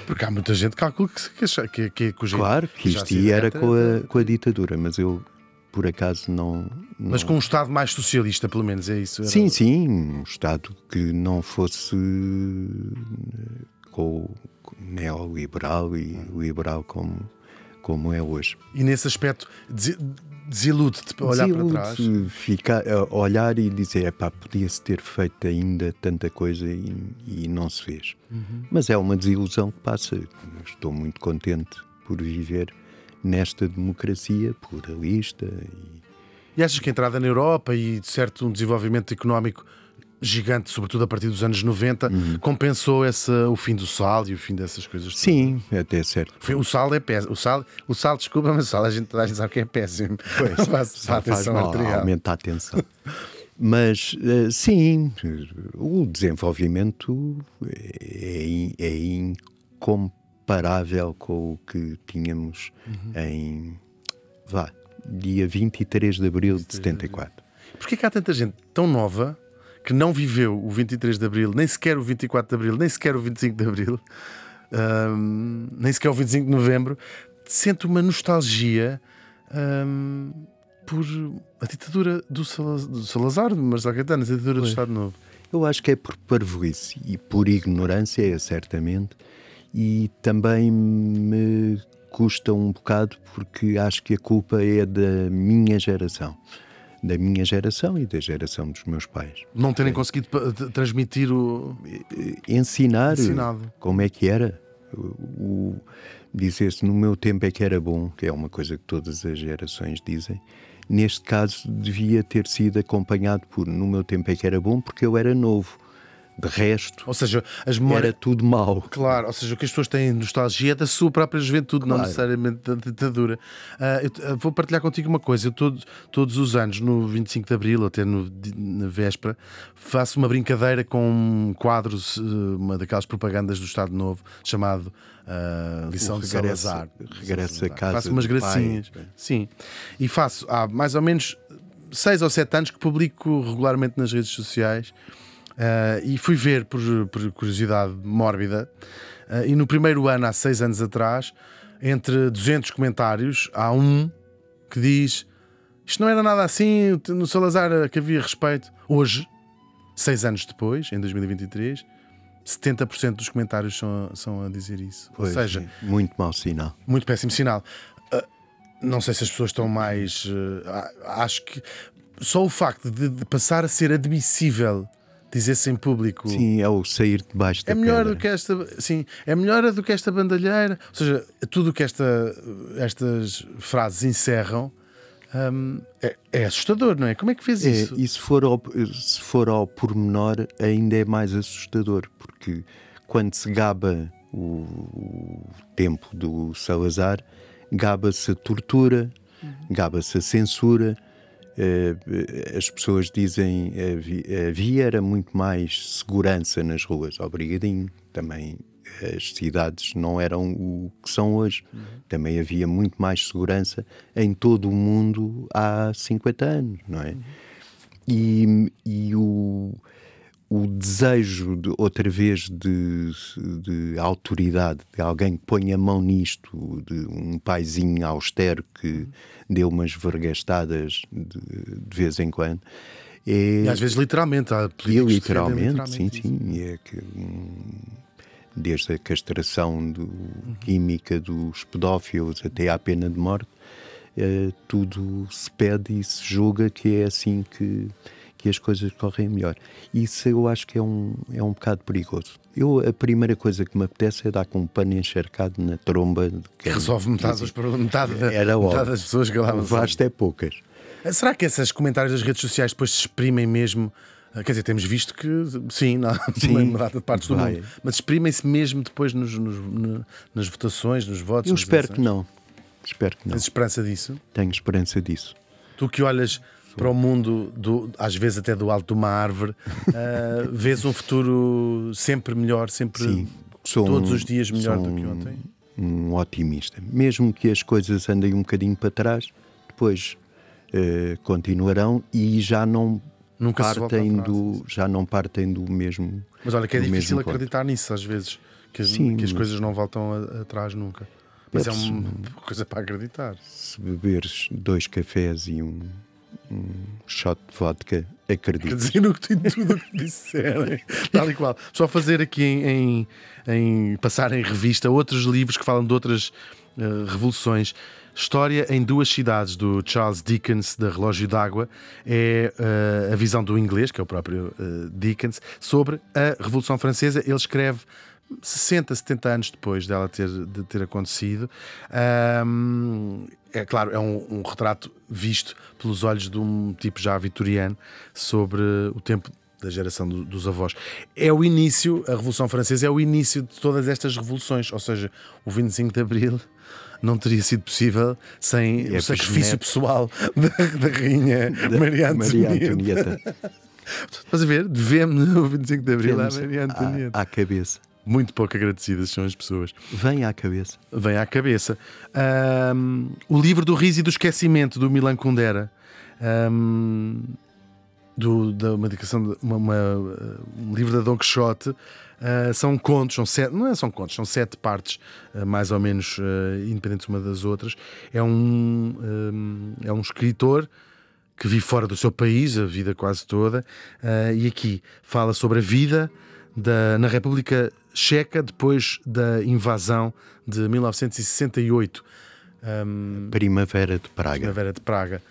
Porque há muita gente que calcula que, que, que, que, que Claro que isto era com a, com a ditadura, mas eu por acaso não. não- Mas com um Estado mais socialista, pelo menos, é isso? Era- Sim, sim, um Estado que não fosse eh, com neoliberal e liberal como, como é hoje. E nesse aspecto, desi- desilude-te para olhar para trás. Desilude ficar, olhar e dizer, epá, podia-se ter feito ainda tanta coisa e, e não se fez. Uhum. Mas é uma desilusão que passa. Estou muito contente por viver nesta democracia pluralista e E achas que a entrada na Europa e, de certo, um desenvolvimento económico gigante, sobretudo a partir dos anos 90, compensou esse, o fim do sal e o fim dessas coisas? todas? Sim, até certo. Foi- O sal é péssimo. O sal, o sal, desculpa, mas o sal a gente, a gente sabe que é péssimo. Pois, faz, faz atenção mal, aumenta a tensão. Mas eh, sim, o desenvolvimento é, é incomparável com o que tínhamos Uhum. em vá, dia 23 de abril de 74. Porquê que há tanta gente tão nova que não viveu o 23 de Abril, nem sequer o 24 de Abril, nem sequer o 25 de Abril, hum, nem sequer o 25 de Novembro, sente uma nostalgia hum, por a ditadura do Salazar, do Salazar, de Marcelo Caetano, a ditadura do Estado Novo. Eu acho que é por parvoíce e por ignorância, é certamente, e também me custa um bocado porque acho que a culpa é da minha geração. Da minha geração e da geração dos meus pais. Não terem é. conseguido transmitir o. Ensinar Ensinado. como é que era. O, Dizer-se no meu tempo é que era bom, que é uma coisa que todas as gerações dizem. Neste caso, devia ter sido acompanhado por no meu tempo é que era bom, porque eu era novo de resto, ou seja, as memórias... era tudo mau. Claro, ou seja, o que as pessoas têm nostalgia é da sua própria juventude, claro. não necessariamente da ditadura. Uh, eu, vou partilhar contigo uma coisa. Eu todo, todos os anos, no 25 de Abril, até no, na véspera, faço uma brincadeira com quadros, uma daquelas propagandas do Estado Novo, chamado uh, Lição de Salazar. Regresso a casa. Faço umas gracinhas. Pai. Sim. E faço há mais ou menos seis ou sete anos que publico regularmente nas redes sociais Uh, e fui ver por, por curiosidade mórbida. Uh, e no primeiro ano, há seis anos atrás, entre 200 comentários, há um que diz: Isto não era nada assim, no Salazar que havia respeito. Hoje, seis anos depois, em 2023, 70% dos comentários são, são a dizer isso. Pois, Ou seja, muito mau sinal. Muito péssimo sinal. Uh, não sei se as pessoas estão mais. acho que só o facto de, de passar a ser admissível dizer-se em público. Sim, é o sair debaixo da é melhor pedra. do que esta, sim, é melhor do que esta bandalheira. Ou seja, tudo o que esta, estas frases encerram hum, é, é, assustador, não é? Como é que fez é, isso? E se for, ao, se for ao pormenor, ainda é mais assustador, porque quando se gaba o, o tempo do Salazar, gaba-se a tortura, uhum. gaba-se a censura as pessoas dizem havia era muito mais segurança nas ruas. Obrigadinho. Também as cidades não eram o que são hoje. Uhum. Também havia muito mais segurança em todo o mundo há 50 anos, não é? Uhum. E, e o, o desejo de outra vez de, de, autoridade, de alguém que põe a mão nisto, de um paizinho austero que deu umas vergastadas de, de vez em quando. É, e às vezes literalmente, há e literalmente, literalmente, sim, isso. sim. É que, desde a castração do, uhum. química dos pedófilos até à pena de morte, é, tudo se pede e se julga que é assim que que as coisas correm melhor. Isso eu acho que é um, é um bocado perigoso. Eu, a primeira coisa que me apetece é dar com um pano encharcado na tromba. Que resolve metade, dos metade, era metade das pessoas que lá O vasto é poucas. Eh, será que esses comentários das redes sociais depois se exprimem mesmo? Eh, quer dizer, temos visto que sim, não, sim de partes do vai. mundo, mas exprimem-se mesmo depois nos, nos, nas votações, nos votos. Eu espero que não. Espero que não. Tens esperança disso? Tenho esperança disso. Tu que olhas para o mundo, do, às vezes até do alto de uma árvore, uh, vês um futuro sempre melhor, sempre Sim, todos um, os dias melhor do que ontem? Um otimista. Mesmo que as coisas andem um bocadinho para trás, depois uh, continuarão e já não Nunca partem do já não partem do mesmo. Mas olha que é difícil acreditar nisso às vezes que, Sim, que as coisas não voltam atrás nunca. Mas é, é uma coisa para acreditar. Se beberes dois cafés e um um shot de vodka, acredito. Quer dizer, no que tudo o que disserem, tal e qual. Só fazer aqui em, em, em, passar em revista outros livros que falam de outras uh, revoluções. História em Duas Cidades, do Charles Dickens, da Relógio d'Água, é uh, a visão do inglês, que é o próprio uh, Dickens, sobre a Revolução Francesa. Ele escreve 60, 70 anos depois dela ter, de ter acontecido. Um, é claro, é um, um, retrato visto pelos olhos de um tipo já vitoriano sobre o tempo da geração do, dos avós. É o início, a Revolução Francesa é o início de todas estas revoluções, ou seja, o 25 de Abril não teria sido possível sem é o sacrifício pessoal da, da rainha da Maria Antonieta. Maria Antonieta. Estás a ver? Devemos o 25 de Abril à Maria Antonieta. À, à cabeça muito pouco agradecidas são as pessoas. Vem à cabeça. Vem à cabeça. Um, o livro do riso e do esquecimento, do Milan Kundera. Um, do, da uma dedicação, de, uma, uma, um livro da Don Quixote. Uh, são contos, são sete, não é, são contos, são sete partes, uh, mais ou menos uh, independentes uma das outras. É um, é um escritor que vive fora do seu país, a vida quase toda, e aqui fala sobre a vida da, na República Checa depois da invasão de 1968. Um, Primavera de Praga. Primavera de Praga.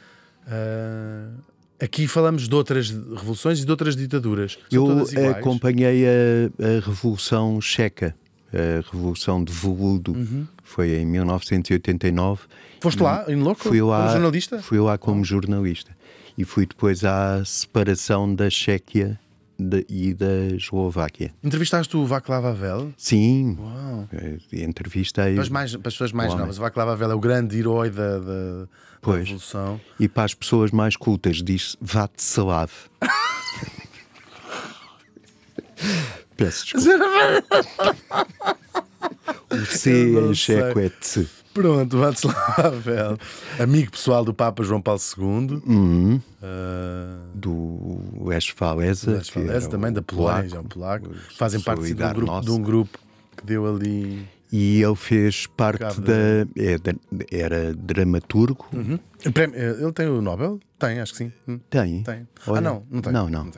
Aqui falamos de outras revoluções e de outras ditaduras. São Eu acompanhei a, a, Revolução Checa, a Revolução de Voludo, uhum. foi em 1989. Foste lá, em louco, fui lá, como jornalista? Fui lá como jornalista. E fui depois à separação da Chequia de, e da Eslováquia. Entrevistaste o Václav Havel? Sim. Uau. Entrevistei. Para as, mais, para as pessoas mais novas, o Václav Havel é o grande herói da, da, pois. da Revolução. E para as pessoas mais cultas, diz Václav. Peço desculpa. o C em checo é Tse. Pronto, Václav Havel, amigo pessoal do Papa João Paulo II, uhum. Uh, do Westfalesa, Westfalesa também, da Polónia, é um polaco, fazem parte de um, grupo, de um grupo que deu ali. E ele fez parte da. É, era dramaturgo. Uhum. Ele tem o Nobel? Tem, acho que sim. Hum. Tem. tem. Ah, Olha, ah, não, não tem. Não, não. Não.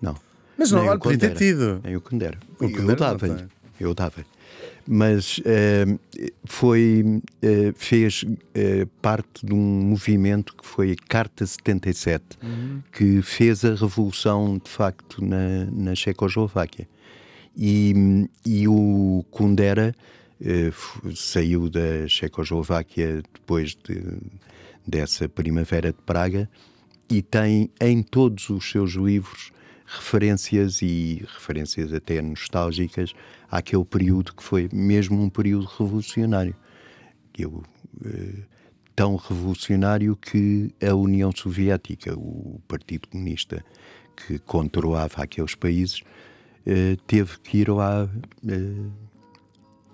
não. Mas não, podia ter tido. Nem o Condera. Eu dava-lhe. Eu dava-lhe mas uh, foi, uh, fez uh, parte de um movimento que foi a Carta 77, uhum. que fez a revolução de facto na, na Checoslováquia. E, e o Kundera saiu da Checoslováquia depois de, dessa Primavera de Praga e tem em todos os seus livros referências e referências até nostálgicas àquele período que foi mesmo um período revolucionário. Eu, eh, tão revolucionário que a União Soviética, o Partido Comunista que controlava aqueles países, eh, teve que ir lá. Eh,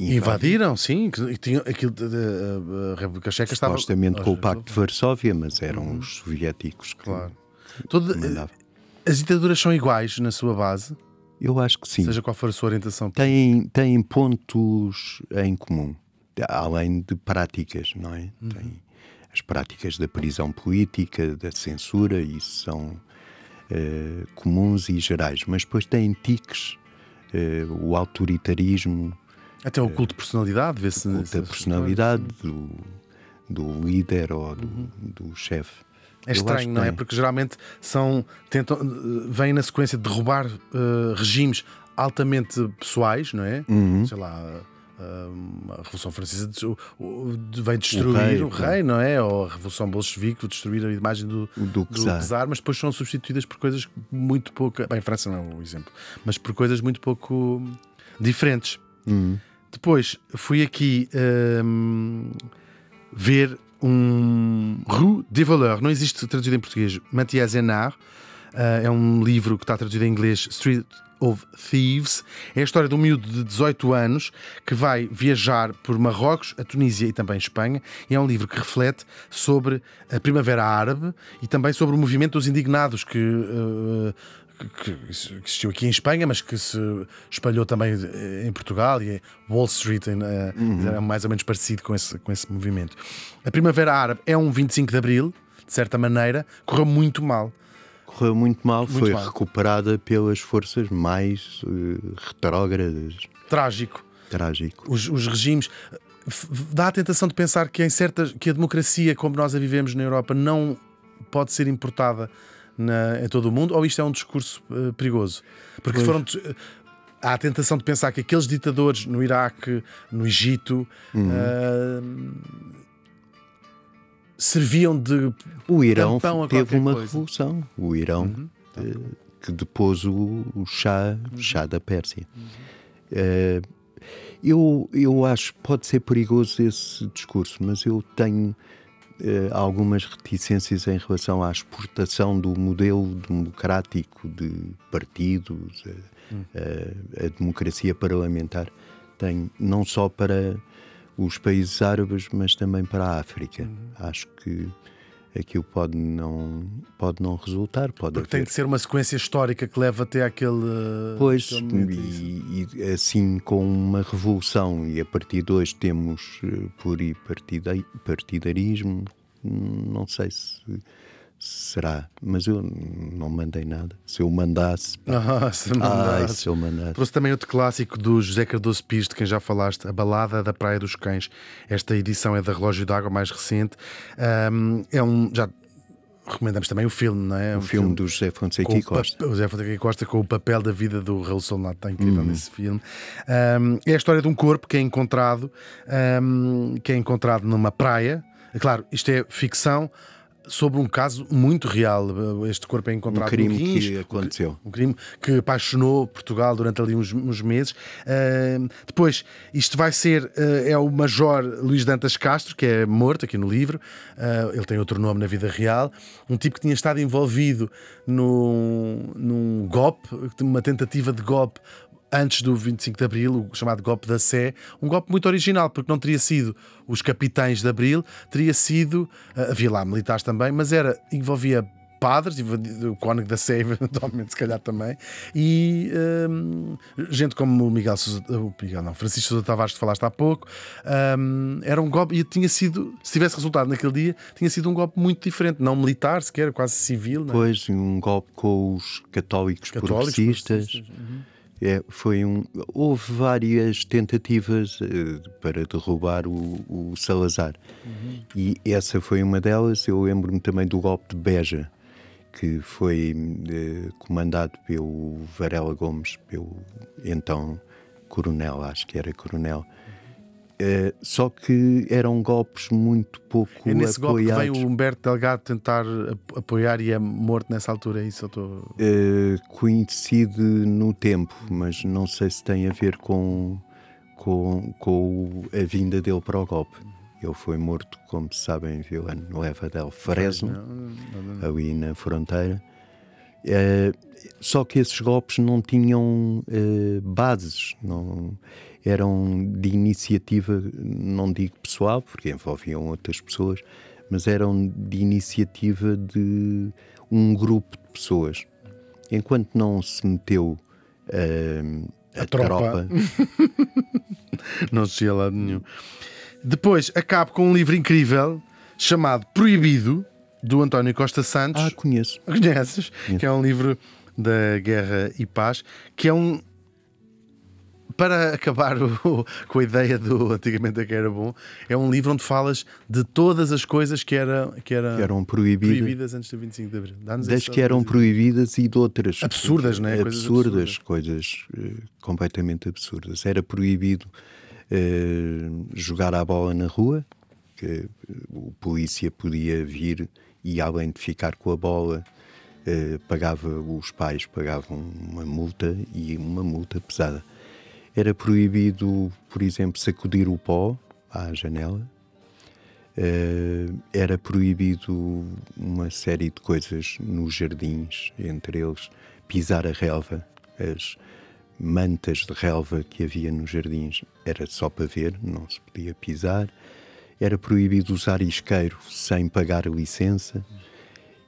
Invadiram, sim. Tinha, aquilo, a República Checa estava. Supostamente com o Pacto de Varsóvia, mas eram uhum. os soviéticos que. Claro. Todo, as ditaduras são iguais na sua base? Eu acho que sim. Seja qual for a sua orientação. Têm, têm pontos em comum, além de práticas, não é? Uhum. Tem as práticas da prisão política, da censura, isso são uh, comuns e gerais. Mas depois têm tiques, uh, o autoritarismo. Até o culto de personalidade, vê-se. O culto da personalidade do, do líder ou do, uhum. do chefe. É estranho, não é? Porque geralmente são, tentam, vêm na sequência de derrubar uh, regimes altamente pessoais, não é? Uhum. Sei lá, uh, a Revolução Francesa vem destruir o rei, o rei, não é? Ou a Revolução Bolchevique destruir a imagem do, do, do czar, mas depois são substituídas por coisas muito pouco. Bem, França não é o exemplo, mas por coisas muito pouco diferentes. Uhum. Depois fui aqui uh, ver um Rue des Voleurs, não existe traduzido em português, Mathias Enard, uh, é um livro que está traduzido em inglês, Street of Thieves. É a história de um miúdo de 18 anos que vai viajar por Marrocos, a Tunísia e também Espanha. E é um livro que reflete sobre a Primavera Árabe e também sobre o movimento dos indignados que uh, que existiu aqui em Espanha, mas que se espalhou também eh, em Portugal e Wall Street eh, uhum. é mais ou menos parecido com esse, com esse movimento. A Primavera Árabe é um 25 de Abril, de certa maneira, correu muito mal. Correu muito mal, muito foi mal. recuperada pelas forças mais uh, retrógradas. Trágico. Trágico. Os, os regimes dá a tentação de pensar que em certas que a democracia como nós a vivemos na Europa não pode ser importada na, em todo o mundo, ou isto é um discurso uh, perigoso? Porque foram. Há a tentação de pensar que aqueles ditadores no Iraque, no Egito, uhum. uh, serviam de. O Irão teve uma coisa. revolução. O Irão, uhum. uh, que depôs o, o chá, uhum. chá da Pérsia. Uh, eu, eu acho que pode ser perigoso esse discurso, mas eu tenho eh, algumas reticências em relação à exportação do modelo democrático de partidos, a, hum. a, a democracia parlamentar tem não só para os países árabes, mas também para a África. Uhum. Acho que aquilo pode não, pode não resultar. Pode Porque haver. tem de ser uma sequência histórica que leva até aquele. Pois, aquele isso. e, e assim com uma revolução, e a partir de hoje temos uh, pluripartida- partidarismo, hum, não sei se será, mas eu não mandei nada. Se eu mandasse, pá, Ah, se ai, mandasse. se eu mandasse. Trouxe também outro clássico do José Cardoso Pires, de quem já falaste, A Balada da Praia dos Cães. Esta edição é da Relógio d'Água, mais recente. Ahm, é um. Já recomendamos também o filme, não é? O Um filme do José Fonseca e Costa. O José Fonseca e Costa com o papel da vida do Raul Solnado, está incrível Uhum. nesse filme. Ahm, é a história de um corpo que é encontrado, ahm, que é encontrado numa praia. É Claro, isto é ficção sobre um caso muito real. Este corpo é Um encontrado crime no Guins, que aconteceu. um crime que apaixonou Portugal durante ali uns, uns meses. Ah, depois, isto vai ser. ah, é o Major Luís Dantas Castro, que é morto aqui no livro. Ah, ele tem outro nome na vida real. Um tipo que tinha estado envolvido num, num golpe, uma tentativa de golpe. Antes do 25 de Abril, o chamado golpe da Sé, um golpe muito original, porque não teria sido os capitães de Abril, teria sido, ah, havia lá militares também, mas era, envolvia padres, o Cónigo da Sé, eventualmente, se calhar também, e hum, gente como o Miguel Sousa, o Miguel não, Francisco Sousa Tavares, que falaste há pouco, hum, era um golpe, e tinha sido, se tivesse resultado naquele dia, tinha sido um golpe muito diferente, não militar sequer, quase civil, não é? Depois um golpe com os católicos, Católicos, progressistas. progressistas, uhum. É, foi um, houve várias tentativas eh, para derrubar o, o Salazar. Uhum. E essa foi uma delas. Eu lembro-me também do golpe de Beja, que foi eh, comandado pelo Varela Gomes, pelo então coronel, acho que era coronel. Eh, só que eram golpes muito pouco É nesse golpe que apoiados. vem o Humberto Delgado tentar ap- apoiar e é morto nessa altura, é isso eu estou... Eh, coincide no tempo, mas não sei se tem a ver com, com, com a vinda dele para o golpe. Ele foi morto, como sabem, em Vila Nova del Fresno, ali na fronteira. Eh, só que esses golpes não tinham bases, não, eram de iniciativa, não digo pessoal, porque envolviam outras pessoas, mas eram de iniciativa de um grupo de pessoas. Enquanto não se meteu eh, a, A tropa. tropa, Não se ia a lado nenhum. Depois acabo com um livro incrível chamado Proibido, do António Costa Santos. ah, conheço. Conheces? Que é um livro da Guerra e Paz, que é um. Para acabar o- com a ideia do antigamente que era bom, é um livro onde falas de todas as coisas que, era, que, era, Que eram proibidas, proibidas antes do 25 de Abril. Das que eram proibidas e de outras Absurdas, não é? Coisas Absurdas, coisas eh, completamente absurdas. Era proibido eh, jogar a bola na rua, que eh, o polícia podia vir e além de ficar com a bola, eh, pagava os pais pagavam uma multa e uma multa pesada. Era proibido, por exemplo, sacudir o pó à janela. Eh, era proibido uma série de coisas nos jardins, entre eles pisar a relva, as mantas de relva que havia nos jardins era só para ver, não se podia pisar. Era proibido usar isqueiro sem pagar a licença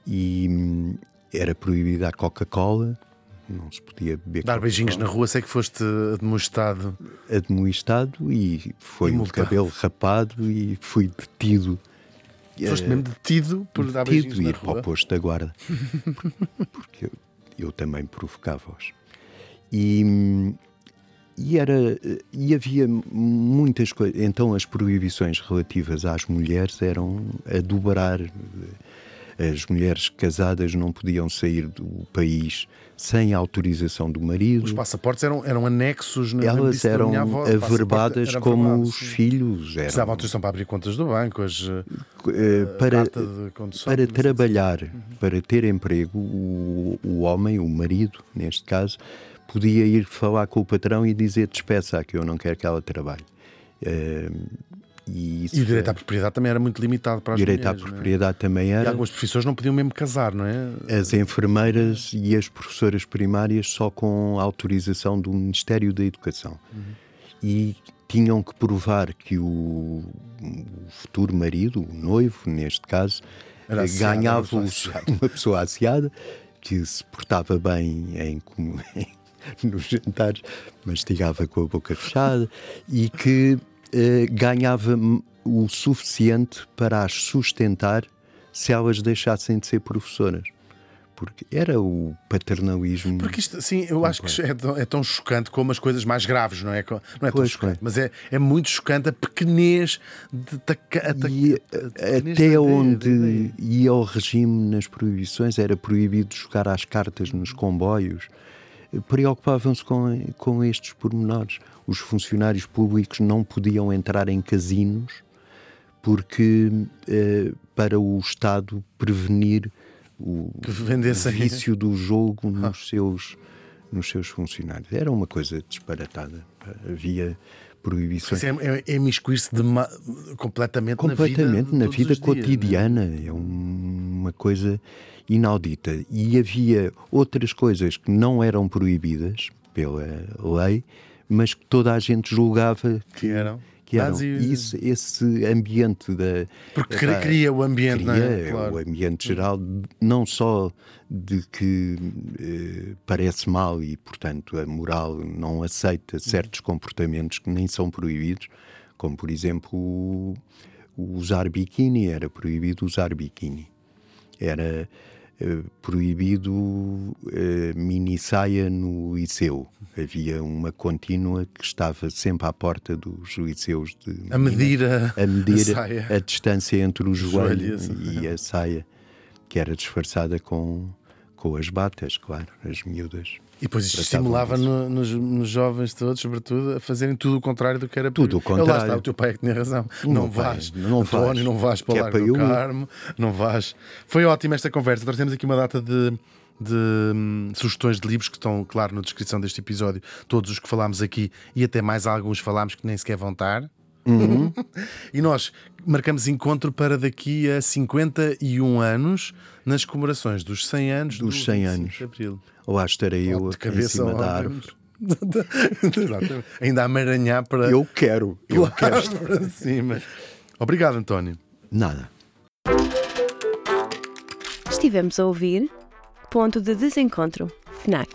e hum, era proibida a Coca-Cola, não se podia beber Dar beijinhos na rua, sei que foste admoestado. admoestado e foi o cabelo rapado e fui detido. Foste Eh, mesmo detido por dar detido beijinhos e na ir para o rua. posto da guarda. Porque eu, eu também provocava-os. E, e, era, e havia muitas coisas. Então as proibições relativas às mulheres eram a dobrar. As mulheres casadas não podiam sair do país sem autorização do marido. Os passaportes eram, eram anexos na Elas disse da eram avó, averbadas era como os sim. filhos. Eram, Precisavam autorização para abrir contas do banco, as, eh, eh, para, para trabalhar, para ter emprego, o, o homem, o marido, neste caso, podia ir falar com o patrão e dizer despeça que eu não quero que ela trabalhe. Eh, e E o direito é- à propriedade também era muito limitado para as direito à mulheres. não é? propriedade também E era. algumas profissões não podiam mesmo casar, não é? As enfermeiras e as professoras primárias só com autorização do Ministério da Educação. E tinham que provar que o, futuro marido, o noivo, neste caso, Era ganhava uma pessoa asseada. uma pessoa asseada que se portava bem em, com- nos jantares, mastigava com a boca fechada e que ganhava m- o suficiente para as sustentar se elas deixassem de ser professoras. Porque era o paternalismo. Porque isto, sim, eu acho que é tão, é tão chocante como as coisas mais graves, não é? Não é tão Pois, chocante, pois. mas é, é muito chocante a pequenez de E a pequenez da até onde ia o regime nas proibições, era proibido jogar às cartas nos comboios. Preocupavam-se com, com estes pormenores. Os funcionários públicos não podiam entrar em casinos porque eh, para o Estado prevenir o vício do jogo nos seus nos seus funcionários. Era uma coisa disparatada. Havia proibições Isso é, é, é miscuir-se dema- completamente, completamente na vida, na vida, os dias, né? cotidiana. É um- uma coisa inaudita. E havia outras coisas que não eram proibidas pela lei, mas que toda a gente julgava Que eram. que eram. E isso- esse ambiente da. Porque cria, cria o ambiente, não é? cria Claro. o ambiente geral, não só de que eh, parece mal e, portanto, a moral não aceita certos comportamentos que nem são proibidos, como, por exemplo, usar biquíni, era proibido usar biquíni. Era proibido eh, mini saia no liceu. Havia uma contínua que estava sempre à porta dos liceus de A medir a, a medir a a distância entre o joelho joelho, e a saia, que era disfarçada com, com as batas, claro, as miúdas. E depois isto estimulava no- nos, nos jovens todos, sobretudo, a fazerem tudo o contrário do que era Tudo o proibido. Eu Lá contrário. está, o teu pai é que tinha razão. Não, Não vais, vai, não António, vais. não vais para o é Largo para do. Carmo, não vais. Foi ótima esta conversa. Trouxemos aqui uma data de, de hum, sugestões de livros que estão, claro, na descrição deste episódio. Todos os que falámos aqui e até mais alguns falámos que nem sequer vão estar. Uhum. e nós marcamos encontro para daqui a 51 anos nas comemorações dos 100 anos Dos do 100 25 anos. de Abril. Lá estarei eu de em cabeça cima da árvore. Exatamente. Ainda a amaranhar para, Eu quero, eu quero. para cima. Obrigado, António. Nada. Estivemos a ouvir Ponto de Desencontro, FNAC.